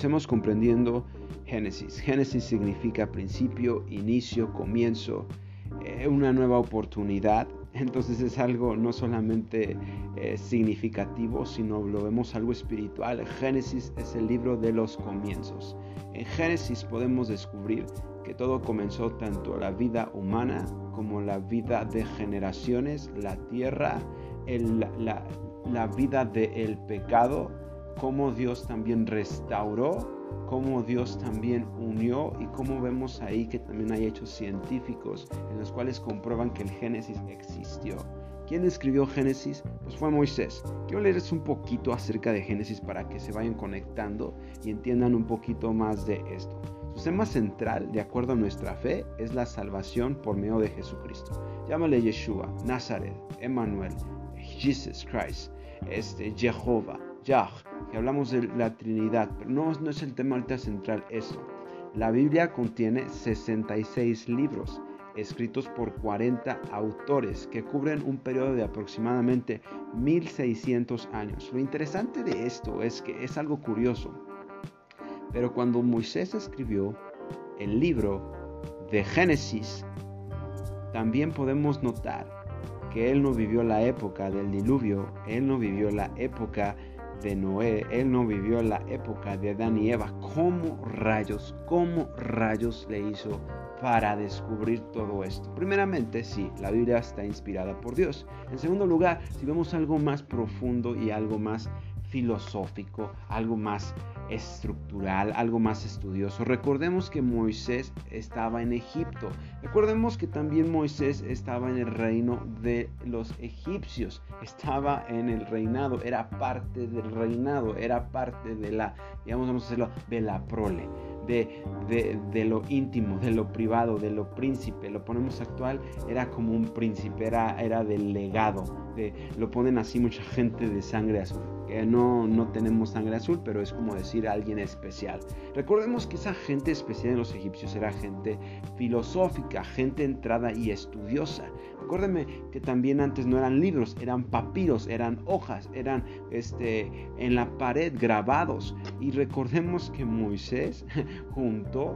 Comencemos comprendiendo Génesis. Génesis significa principio, inicio, comienzo, eh, una nueva oportunidad. Entonces es algo no solamente eh, significativo, sino lo vemos algo espiritual. Génesis es el libro de los comienzos. En Génesis podemos descubrir que todo comenzó tanto la vida humana como la vida de generaciones, la tierra, la, la vida del pecado, cómo Dios también restauró, cómo Dios también unió y cómo vemos ahí que también hay hechos científicos en los cuales comprueban que el Génesis existió. ¿Quién escribió Génesis? Pues fue Moisés. Quiero leerles un poquito acerca de Génesis para que se vayan conectando y entiendan un poquito más de esto. Su tema central, de acuerdo a nuestra fe, es la salvación por medio de Jesucristo. Llámale Yeshua, Nazaret, Emmanuel, Jesus Christ, este, Jehová, Yah, que hablamos de la Trinidad, pero no, no es el tema ahorita central eso. La Biblia contiene 66 libros escritos por 40 autores que cubren un periodo de aproximadamente 1600 años. Lo interesante de esto es que es algo curioso, pero cuando Moisés escribió el libro de Génesis, también podemos notar que él no vivió la época del diluvio, él no vivió la época de Noé, él no vivió la época de Adán y Eva. ¿Cómo rayos, cómo rayos le hizo para descubrir todo esto? Primeramente, sí, la Biblia está inspirada por Dios. En segundo lugar, si vemos algo más profundo y algo más filosófico, algo más estructural, algo más estudioso. Recordemos que Moisés estaba en Egipto. Recordemos que también Moisés estaba en el reino de los egipcios. Estaba en el reinado, era parte del reinado, era parte de la, digamos, vamos a de la prole. De, de, lo íntimo, de lo privado, de lo príncipe, lo ponemos actual, era como un príncipe, era, era del legado, lo ponen así mucha gente de sangre azul no, no tenemos sangre azul, pero es como decir alguien especial. Recordemos que esa gente especial en los egipcios era gente filosófica, gente entrada y estudiosa. Recuérdenme que también antes no eran libros, eran papiros, eran hojas, eran este, en la pared grabados. Y recordemos que Moisés juntó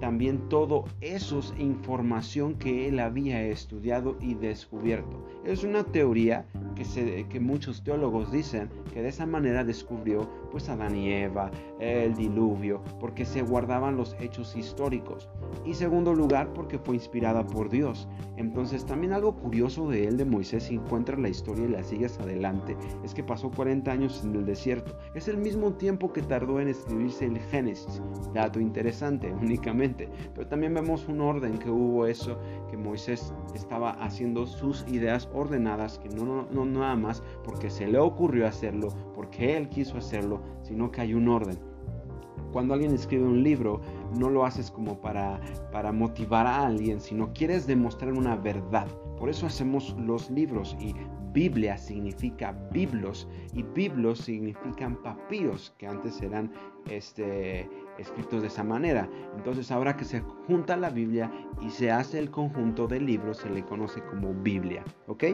también todo eso es información que él había estudiado y descubierto. Es una teoría que, se, que muchos teólogos dicen que de esa manera descubrió pues Adán y Eva, el diluvio, porque se guardaban los hechos históricos. Y segundo lugar, porque fue inspirada por Dios. Entonces también algo curioso de él, de Moisés, si encuentras la historia y la sigues adelante, es que pasó 40 años en el desierto. Es el mismo tiempo que tardó en escribirse el Génesis. Dato interesante, únicamente pero también vemos un orden que hubo eso, que Moisés estaba haciendo sus ideas ordenadas, que no, no, nada más porque se le ocurrió hacerlo, porque él quiso hacerlo, sino que hay un orden cuando alguien escribe un libro, no lo haces como para, para motivar a alguien, sino quieres demostrar una verdad. Por eso hacemos los libros y Biblia significa biblos y biblos significan papiros que antes eran este, escritos de esa manera. Entonces ahora que se junta la Biblia y se hace el conjunto de libros se le conoce como Biblia, ¿ok?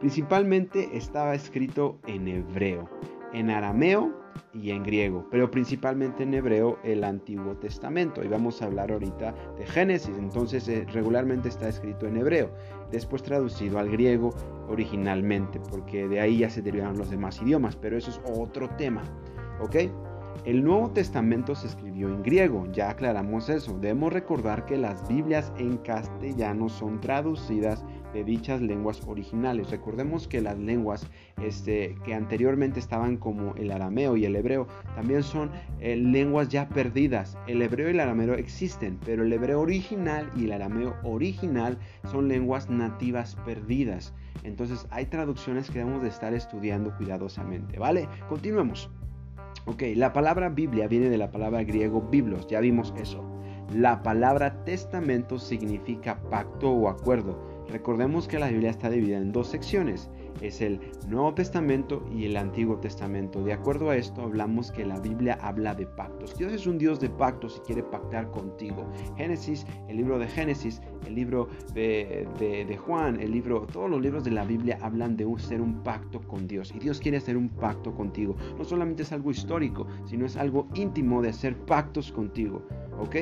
Principalmente estaba escrito en hebreo, en arameo y en griego, pero principalmente en hebreo el Antiguo Testamento. Y vamos a hablar ahorita de Génesis, entonces eh, regularmente está escrito en hebreo, después traducido al griego originalmente, porque de ahí ya se derivaron los demás idiomas, pero eso es otro tema, ¿ok? El Nuevo Testamento se escribió en griego, ya aclaramos eso. Debemos recordar que las Biblias en castellano son traducidas de dichas lenguas originales. Recordemos que las lenguas este, que anteriormente estaban como el arameo y el hebreo también son eh, lenguas ya perdidas. El hebreo y el arameo existen, pero el hebreo original y el arameo original son lenguas nativas perdidas. Entonces hay traducciones que debemos de estar estudiando cuidadosamente, ¿vale? Continuemos. Ok, la palabra Biblia viene de la palabra griego biblos, ya vimos eso. La palabra testamento significa pacto o acuerdo. Recordemos que la Biblia está dividida en dos secciones, es el Nuevo Testamento y el Antiguo Testamento. De acuerdo a esto, hablamos que la Biblia habla de pactos. Dios es un Dios de pactos y quiere pactar contigo. Génesis, el libro de Génesis, el libro de, de, Juan, el libro, todos los libros de la Biblia hablan de un, ser un pacto con Dios. Y Dios quiere hacer un pacto contigo. No solamente es algo histórico, sino es algo íntimo de hacer pactos contigo. ¿Ok?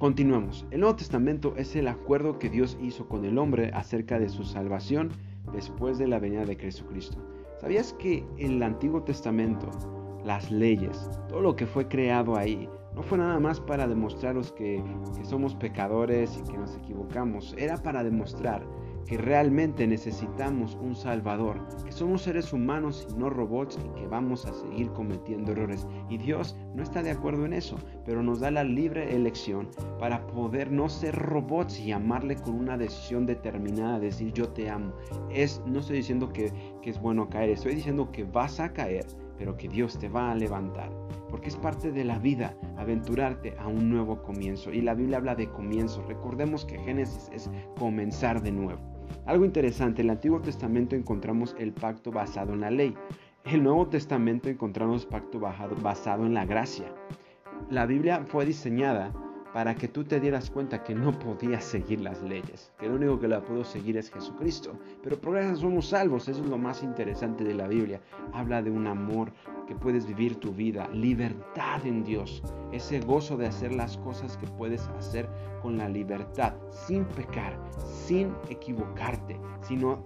Continuamos. El Nuevo Testamento es el acuerdo que Dios hizo con el hombre acerca de su salvación después de la venida de Jesucristo. ¿Sabías que en el Antiguo Testamento las leyes, todo lo que fue creado ahí, no fue nada más para demostraros que somos pecadores y que nos equivocamos, era para demostrar que realmente necesitamos un Salvador, que somos seres humanos y no robots y que vamos a seguir cometiendo errores. Y Dios no está de acuerdo en eso, pero nos da la libre elección para poder no ser robots y amarle con una decisión determinada, decir yo te amo. Es, no estoy diciendo que, que es bueno caer, estoy diciendo que vas a caer, pero que Dios te va a levantar. Porque es parte de la vida aventurarte a un nuevo comienzo. Y la Biblia habla de comienzo. Recordemos que Génesis es comenzar de nuevo. Algo interesante, en el Antiguo Testamento encontramos el pacto basado en la ley. En el Nuevo Testamento encontramos pacto basado en la gracia. La Biblia fue diseñada para que tú te dieras cuenta que no podías seguir las leyes, que lo único que la puedo seguir es Jesucristo. Pero por eso somos salvos, eso es lo más interesante de la Biblia. Habla de un amor que puedes vivir tu vida, libertad en Dios, ese gozo de hacer las cosas que puedes hacer con la libertad, sin pecar, sin equivocarte, sino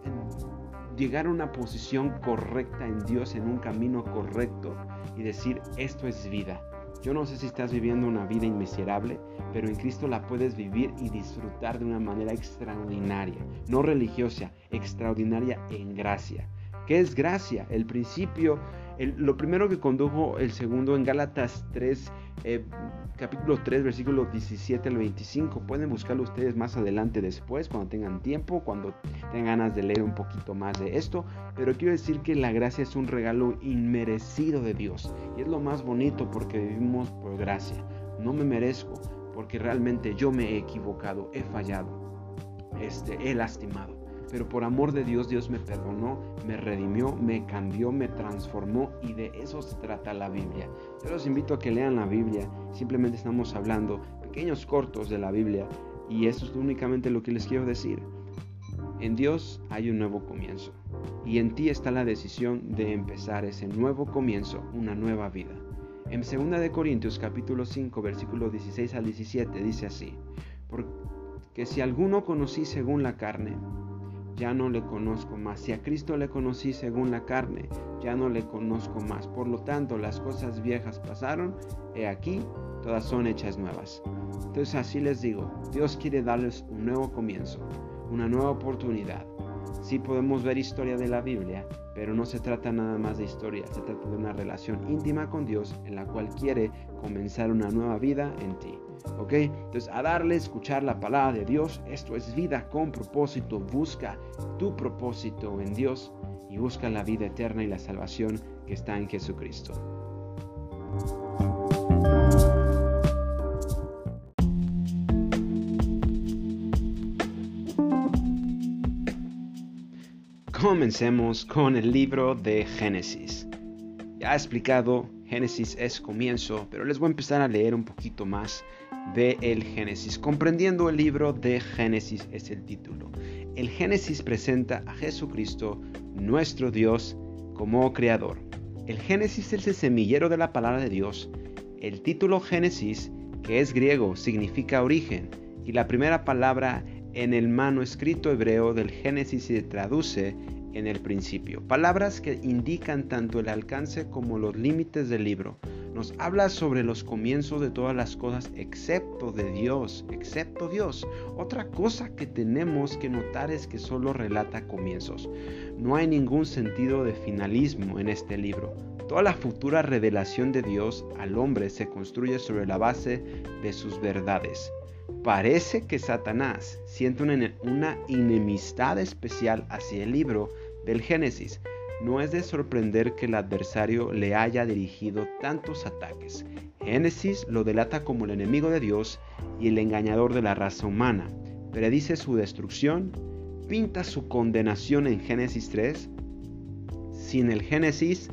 llegar a una posición correcta en Dios, en un camino correcto y decir, esto es vida yo no sé si estás viviendo una vida inmiserable, pero en Cristo la puedes vivir y disfrutar de una manera extraordinaria, no religiosa, extraordinaria en gracia. ¿Qué es gracia? El principio lo primero que condujo el segundo en Gálatas 3, eh, capítulo 3, versículo 17 al 25. Pueden buscarlo ustedes más adelante después, cuando tengan tiempo, cuando tengan ganas de leer un poquito más de esto. Pero quiero decir que la gracia es un regalo inmerecido de Dios. Y es lo más bonito porque vivimos por gracia. No me merezco porque realmente yo me he equivocado, he fallado, este, he lastimado pero por amor de Dios, Dios me perdonó, me redimió, me cambió, me transformó y de eso se trata la Biblia. Yo los invito a que lean la Biblia, simplemente estamos hablando pequeños cortos de la Biblia y eso es únicamente lo que les quiero decir. En Dios hay un nuevo comienzo y en ti está la decisión de empezar ese nuevo comienzo, una nueva vida. En 2 de Corintios capítulo 5 versículo 16 al 17 dice así: Porque si alguno conocí según la carne, ya no le conozco más. Si a Cristo le conocí según la carne, ya no le conozco más. Por lo tanto, las cosas viejas pasaron, he aquí, todas son hechas nuevas. Entonces así les digo, Dios quiere darles un nuevo comienzo, una nueva oportunidad. Sí podemos ver historia de la Biblia, pero no se trata nada más de historia, se trata de una relación íntima con Dios en la cual quiere comenzar una nueva vida en ti. ¿Ok? Entonces, a darle, escuchar la palabra de Dios, esto es vida con propósito. Busca tu propósito en Dios y busca la vida eterna y la salvación que está en Jesucristo. Comencemos con el libro de Génesis. Ya he explicado, Génesis es comienzo, pero les voy a empezar a leer un poquito más de el Génesis. Comprendiendo el libro de Génesis es el título. El Génesis presenta a Jesucristo, nuestro Dios, como creador. El Génesis es el semillero de la palabra de Dios. El título Génesis, que es griego, significa origen, y la primera palabra en el manuscrito hebreo del Génesis se traduce en el principio. Palabras que indican tanto el alcance como los límites del libro nos habla sobre los comienzos de todas las cosas excepto de Dios, excepto Dios. Otra cosa que tenemos que notar es que solo relata comienzos. No hay ningún sentido de finalismo en este libro. Toda la futura revelación de Dios al hombre se construye sobre la base de sus verdades. Parece que Satanás siente una, una enemistad especial hacia el libro del Génesis, no es de sorprender que el adversario le haya dirigido tantos ataques. Génesis lo delata como el enemigo de Dios y el engañador de la raza humana. predice su destrucción, pinta su condenación en Génesis 3. Sin el Génesis,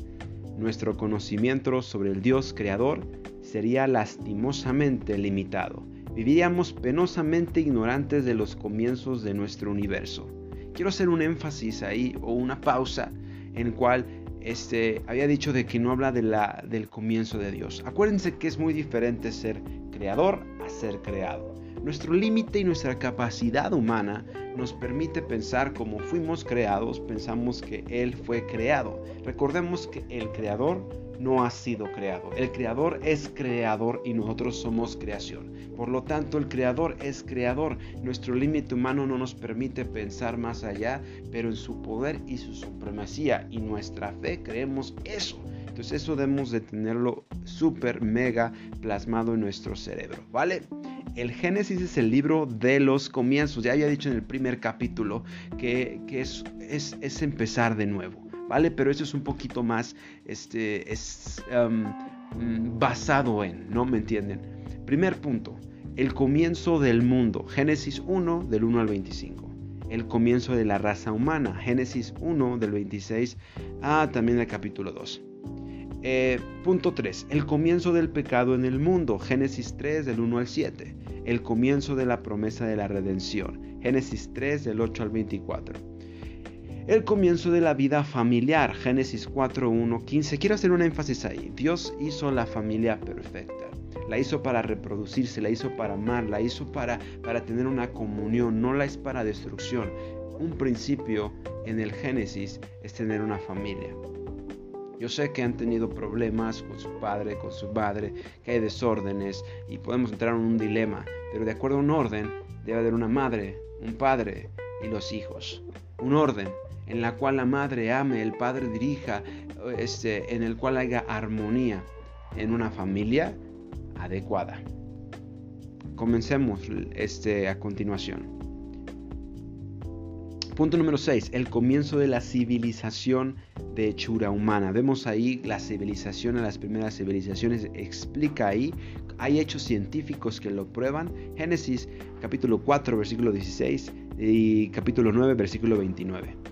nuestro conocimiento sobre el Dios creador sería lastimosamente limitado. Viviríamos penosamente ignorantes de los comienzos de nuestro universo. Quiero hacer un énfasis ahí o una pausa en cual este, había dicho de que no habla de la, del comienzo de Dios. Acuérdense que es muy diferente ser creador a ser creado. Nuestro límite y nuestra capacidad humana nos permite pensar como fuimos creados, pensamos que Él fue creado. Recordemos que el creador no ha sido creado. El creador es creador y nosotros somos creación. Por lo tanto, el creador es creador. Nuestro límite humano no nos permite pensar más allá, pero en su poder y su supremacía y nuestra fe creemos eso. Entonces eso debemos de tenerlo súper mega plasmado en nuestro cerebro, ¿vale? El Génesis es el libro de los comienzos. Ya había dicho en el primer capítulo que, es, empezar de nuevo. ¿Vale? Pero eso es un poquito más este, es, um, basado en, ¿no? ¿Me entienden? Primer punto, el comienzo del mundo, Génesis 1 del 1 al 25. El comienzo de la raza humana, Génesis 1 del 26 a también el capítulo 2. Eh, punto 3. El comienzo del pecado en el mundo. Génesis 3 del 1 al 7. El comienzo de la promesa de la redención. Génesis 3 del 8 al 24 el comienzo de la vida familiar, Génesis 4, 1, 15. Quiero hacer un énfasis ahí. Dios hizo la familia perfecta. La hizo para reproducirse, la hizo para amar, la hizo para, para tener una comunión, no la es para destrucción. Un principio en el Génesis es tener una familia. Yo sé que han tenido problemas con su padre, con su madre, que hay desórdenes y podemos entrar en un dilema, pero de acuerdo a un orden debe haber una madre, un padre y los hijos. Un orden en la cual la madre ame, el padre dirija, este, en el cual haya armonía en una familia adecuada. Comencemos este, a continuación. Punto número 6. El comienzo de la civilización de hechura humana. Vemos ahí la civilización las primeras civilizaciones. Explica ahí. Hay hechos científicos que lo prueban. Génesis capítulo 4 versículo 16 y capítulo 9 versículo 29.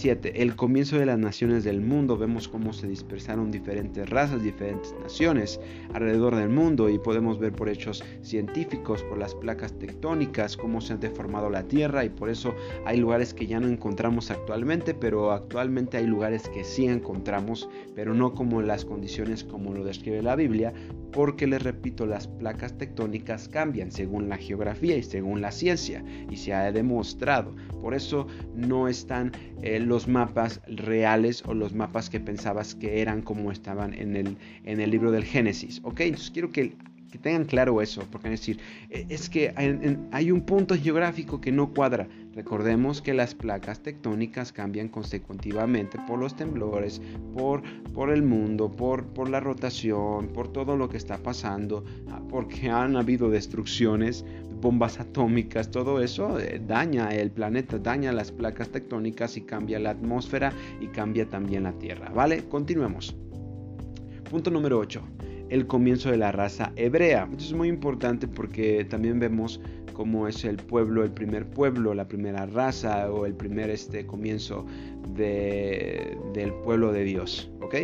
7. El comienzo de las naciones del mundo. Vemos cómo se dispersaron diferentes razas, diferentes naciones alrededor del mundo y podemos ver por hechos científicos, por las placas tectónicas, cómo se ha deformado la Tierra y por eso hay lugares que ya no encontramos actualmente, pero actualmente hay lugares que sí encontramos, pero no como las condiciones como lo describe la Biblia, porque les repito, las placas tectónicas cambian según la geografía y según la ciencia y se ha demostrado. Por eso no están eh, los mapas reales o los mapas que pensabas que eran como estaban en el, en el libro del Génesis. ¿Ok? Entonces quiero que que tengan claro eso, porque es decir, e, es que hay, un punto geográfico que no cuadra. Recordemos que las placas tectónicas cambian consecutivamente por los temblores, por, por el mundo, por, por la rotación, por todo lo que está pasando, ah, porque han habido destrucciones, bombas atómicas, todo eso eh, daña el planeta, daña las placas tectónicas y cambia la atmósfera y cambia también la Tierra. ¿Vale? Continuemos. Punto número 8 el comienzo de la raza hebrea. Esto es muy importante porque también vemos cómo es el pueblo, el primer pueblo, la primera raza o el primer este, comienzo del pueblo de Dios. ¿ok?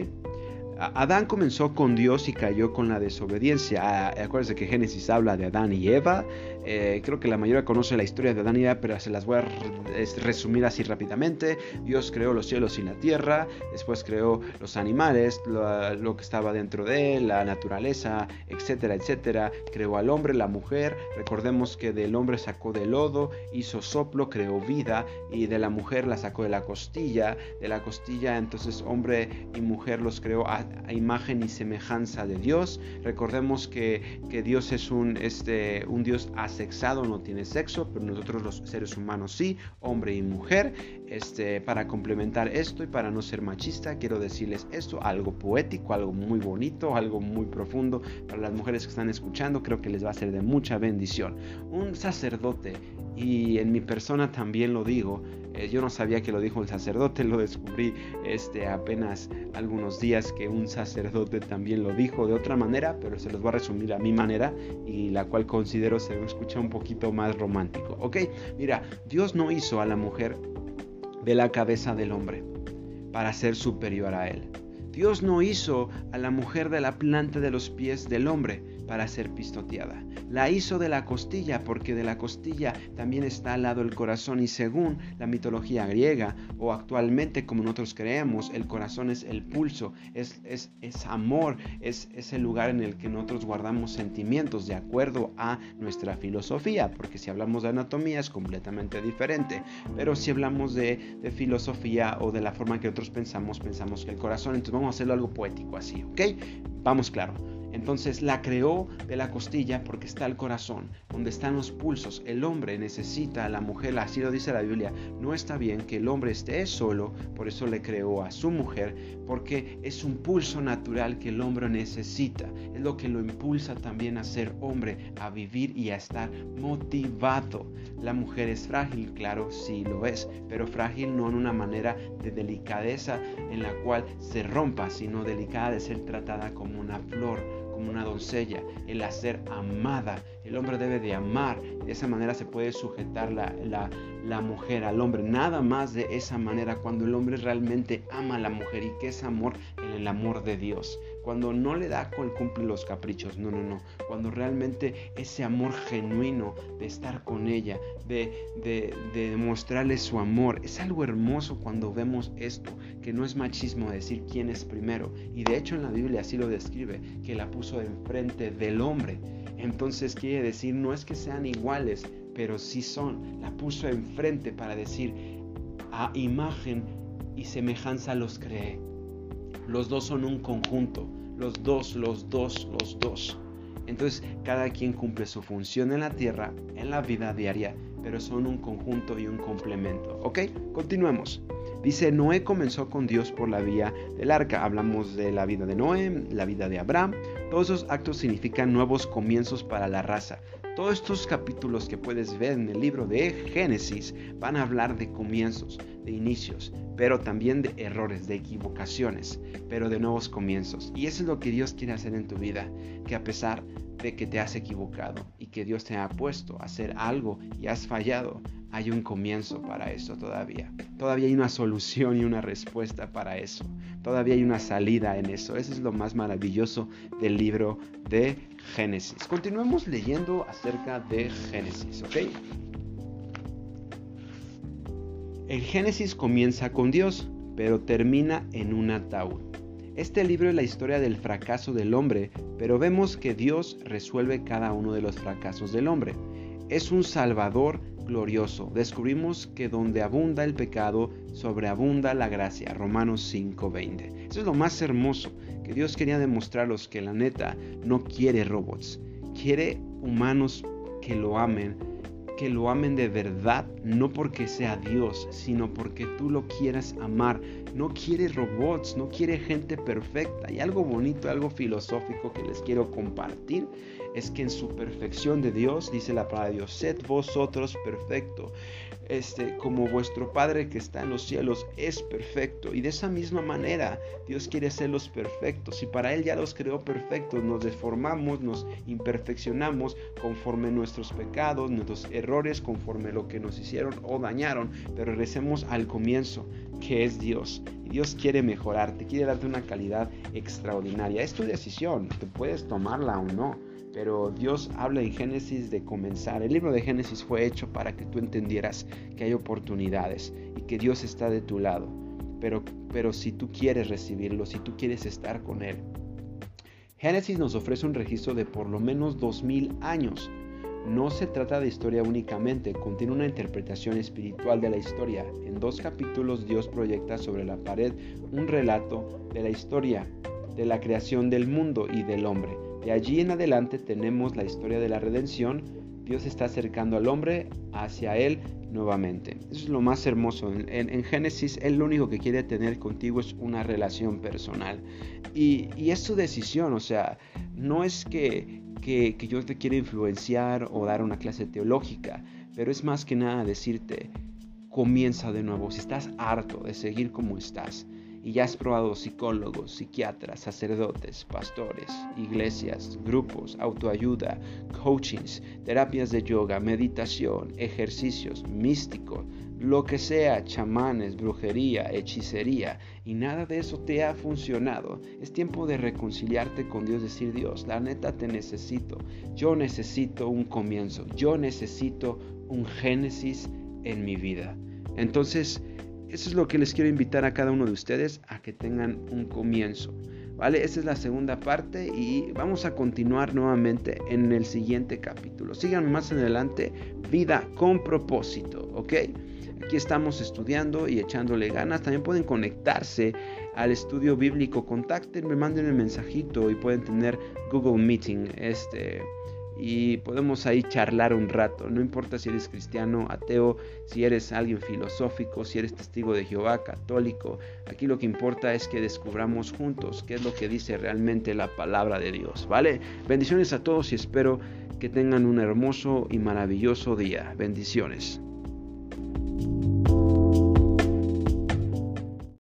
Adán comenzó con Dios y cayó con la desobediencia. Ah, acuérdense que Génesis habla de Adán y Eva. Eh, creo que la mayoría conoce la historia de Adán y Eva, pero se las voy a resumir así rápidamente. Dios creó los cielos y la tierra, después creó los animales, lo, que estaba dentro de él, la naturaleza, etcétera, etcétera. Creó al hombre, la mujer. Recordemos que del hombre sacó del lodo, hizo soplo, creó vida y de la mujer la sacó de la costilla. De la costilla entonces hombre y mujer los creó a a imagen y semejanza de Dios. Recordemos que, que Dios es un, este, un Dios asexado, no tiene sexo, pero nosotros los seres humanos sí, hombre y mujer. Este, para complementar esto y para no ser machista, quiero decirles esto, algo poético, algo muy bonito, algo muy profundo para las mujeres que están escuchando, creo que les va a ser de mucha bendición. Un sacerdote y en mi persona también lo digo. Eh, yo no sabía que lo dijo el sacerdote, lo descubrí este, apenas algunos días que un sacerdote también lo dijo de otra manera, pero se los voy a resumir a mi manera y la cual considero se escucha un poquito más romántico. Ok, mira, Dios no hizo a la mujer de la cabeza del hombre para ser superior a él. Dios no hizo a la mujer de la planta de los pies del hombre para ser pistoteada. La hizo de la costilla porque de la costilla también está al lado el corazón y según la mitología griega o actualmente como nosotros creemos, el corazón es el pulso, es, es, es amor, es, es el lugar en el que nosotros guardamos sentimientos de acuerdo a nuestra filosofía, porque si hablamos de anatomía es completamente diferente, pero si hablamos de, de filosofía o de la forma en que nosotros pensamos, pensamos que el corazón, entonces vamos a hacerlo algo poético así, ¿ok? Vamos claro. Entonces la creó de la costilla porque está el corazón, donde están los pulsos. El hombre necesita a la mujer, así lo dice la Biblia. No está bien que el hombre esté solo, por eso le creó a su mujer, porque es un pulso natural que el hombre necesita. Es lo que lo impulsa también a ser hombre, a vivir y a estar motivado. La mujer es frágil, claro, sí lo es, pero frágil no en una manera de delicadeza en la cual se rompa, sino delicada de ser tratada como una flor como una doncella, el hacer amada. El hombre debe de amar, de esa manera se puede sujetar la, la, la, mujer al hombre, nada más de esa manera, cuando el hombre realmente ama a la mujer y que es amor en el amor de Dios cuando no le da con cumple los caprichos, no, no, no, cuando realmente ese amor genuino de estar con ella, de, de, de demostrarle su amor, es algo hermoso cuando vemos esto, que no es machismo decir quién es primero, y de hecho en la Biblia así lo describe, que la puso enfrente del hombre, entonces quiere decir, no es que sean iguales, pero sí son, la puso enfrente para decir, a imagen y semejanza los cree. Los dos son un conjunto. Los dos, los dos, los dos. Entonces cada quien cumple su función en la tierra, en la vida diaria, pero son un conjunto y un complemento. ¿Ok? Continuemos. Dice, Noé comenzó con Dios por la vía del arca. Hablamos de la vida de Noé, la vida de Abraham. Todos esos actos significan nuevos comienzos para la raza. Todos estos capítulos que puedes ver en el libro de Génesis van a hablar de comienzos, de inicios, pero también de errores, de equivocaciones, pero de nuevos comienzos. Y eso es lo que Dios quiere hacer en tu vida, que a pesar de que te has equivocado y que Dios te ha puesto a hacer algo y has fallado, hay un comienzo para eso todavía. Todavía hay una solución y una respuesta para eso. Todavía hay una salida en eso. Eso es lo más maravilloso del libro de Génesis. Continuemos leyendo acerca de Génesis, ¿ok? El Génesis comienza con Dios, pero termina en un ataúd. Este libro es la historia del fracaso del hombre, pero vemos que Dios resuelve cada uno de los fracasos del hombre. Es un salvador glorioso. Descubrimos que donde abunda el pecado, sobreabunda la gracia. Romanos 5:20. Eso es lo más hermoso, que Dios quería demostrarlos que la neta no quiere robots, quiere humanos que lo amen, que lo amen de verdad, no porque sea Dios, sino porque tú lo quieras amar. No quiere robots, no quiere gente perfecta. Y algo bonito, algo filosófico que les quiero compartir es que en su perfección de Dios, dice la palabra de Dios, sed vosotros perfecto, este, como vuestro Padre que está en los cielos es perfecto. Y de esa misma manera Dios quiere hacerlos perfectos. Y para Él ya los creó perfectos. Nos deformamos, nos imperfeccionamos conforme nuestros pecados, nuestros errores, conforme lo que nos hicieron o dañaron. Pero regresemos al comienzo, que es Dios. Y Dios quiere mejorarte, quiere darte una calidad extraordinaria. Es tu decisión, te puedes tomarla o no pero Dios habla en Génesis de comenzar. El libro de Génesis fue hecho para que tú entendieras que hay oportunidades y que Dios está de tu lado. Pero, pero si tú quieres recibirlo, si tú quieres estar con Él. Génesis nos ofrece un registro de por lo menos 2000 años. No se trata de historia únicamente, contiene una interpretación espiritual de la historia. En dos capítulos Dios proyecta sobre la pared un relato de la historia, de la creación del mundo y del hombre. De allí en adelante tenemos la historia de la redención. Dios está acercando al hombre hacia Él nuevamente. Eso es lo más hermoso. En, Génesis, Él lo único que quiere tener contigo es una relación personal. Y, es su decisión, o sea, no es que, que, que yo te quiera influenciar o dar una clase teológica pero es más que nada decirte, comienza de nuevo. Si estás harto de seguir como estás y ya has probado psicólogos, psiquiatras, sacerdotes, pastores, iglesias, grupos, autoayuda, coachings, terapias de yoga, meditación, ejercicios, místicos, lo que sea, chamanes, brujería, hechicería, y nada de eso te ha funcionado, es tiempo de reconciliarte con Dios, decir Dios, la neta te necesito, yo necesito un comienzo, yo necesito un génesis en mi vida. Entonces, eso es lo que les quiero invitar a cada uno de ustedes a que tengan un comienzo. ¿Vale? Esa es la segunda parte y vamos a continuar nuevamente en el siguiente capítulo. Sigan más adelante, vida con propósito, ¿ok? Aquí estamos estudiando y echándole ganas. También pueden conectarse al estudio bíblico. Contacten, me manden un mensajito y pueden tener Google Meeting. Este, y podemos ahí charlar un rato. No importa si eres cristiano, ateo, si eres alguien filosófico, si eres testigo de Jehová, católico. Aquí lo que importa es que descubramos juntos qué es lo que dice realmente la palabra de Dios. ¿Vale? Bendiciones a todos y espero que tengan un hermoso y maravilloso día. Bendiciones.